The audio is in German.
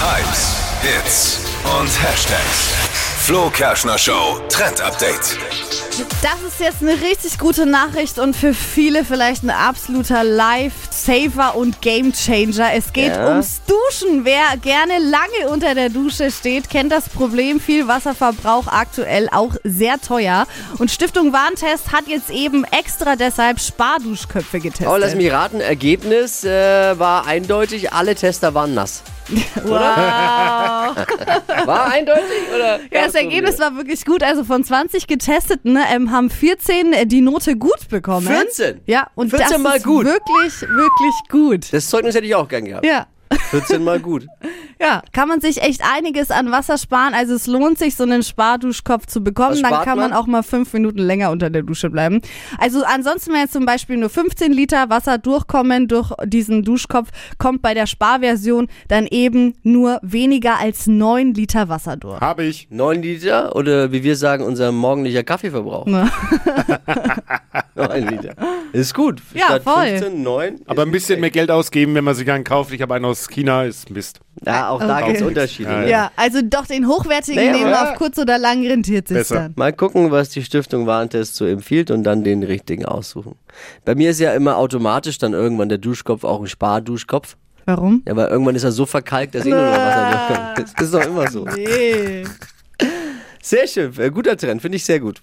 Hypes, Hits und Hashtags. Flo Kerschner Show Trend Update. Das ist jetzt eine richtig gute Nachricht und für viele vielleicht ein absoluter Life-Saver und Game-Changer. Es geht Ja. ums Duschen. Wer gerne lange unter der Dusche steht, kennt das Problem. Viel Wasserverbrauch aktuell auch sehr teuer. Und Stiftung Warentest hat jetzt eben extra deshalb Sparduschköpfe getestet. Oh, lass mich raten, Ergebnis äh, war eindeutig, alle Tester waren nass. Wow. War eindeutig oder? Ja, das Ergebnis war wirklich gut. Also von 20 Getesteten ähm, haben 14 die Note gut bekommen. 14? Ja, und 14 das mal ist gut. wirklich, wirklich gut. Das Zeugnis hätte ich auch gern gehabt. Ja. 14 mal gut. Ja, kann man sich echt einiges an Wasser sparen. Also es lohnt sich, so einen Sparduschkopf zu bekommen. Dann kann man man? auch mal fünf Minuten länger unter der Dusche bleiben. Also ansonsten, wenn jetzt zum Beispiel nur 15 Liter Wasser durchkommen durch diesen Duschkopf, kommt bei der Sparversion dann eben nur weniger als 9 Liter Wasser durch. Habe ich. 9 Liter oder wie wir sagen, unser morgendlicher Kaffeeverbrauch. Ne. 9 Liter. Ist gut. Ja, Statt voll. 15, 9. Aber ein bisschen mehr Geld ausgeben, wenn man sich einen kauft. Ich habe einen aus China, ist Mist. Ja, auch da Okay. gibt es Unterschiede. Ja, ne? Ja, also doch den hochwertigen Naja, nehmen, auf kurz oder lang rentiert sich Besser. dann. Mal gucken, was die Stiftung Warentest so empfiehlt und dann den richtigen aussuchen. Bei mir ist ja immer automatisch dann irgendwann der Duschkopf auch ein Sparduschkopf. Warum? Ja, weil irgendwann ist er so verkalkt, dass eh nur noch Wasser durchkommt. Das ist doch immer so. Nee. Sehr schön, äh, guter Trend, finde ich sehr gut.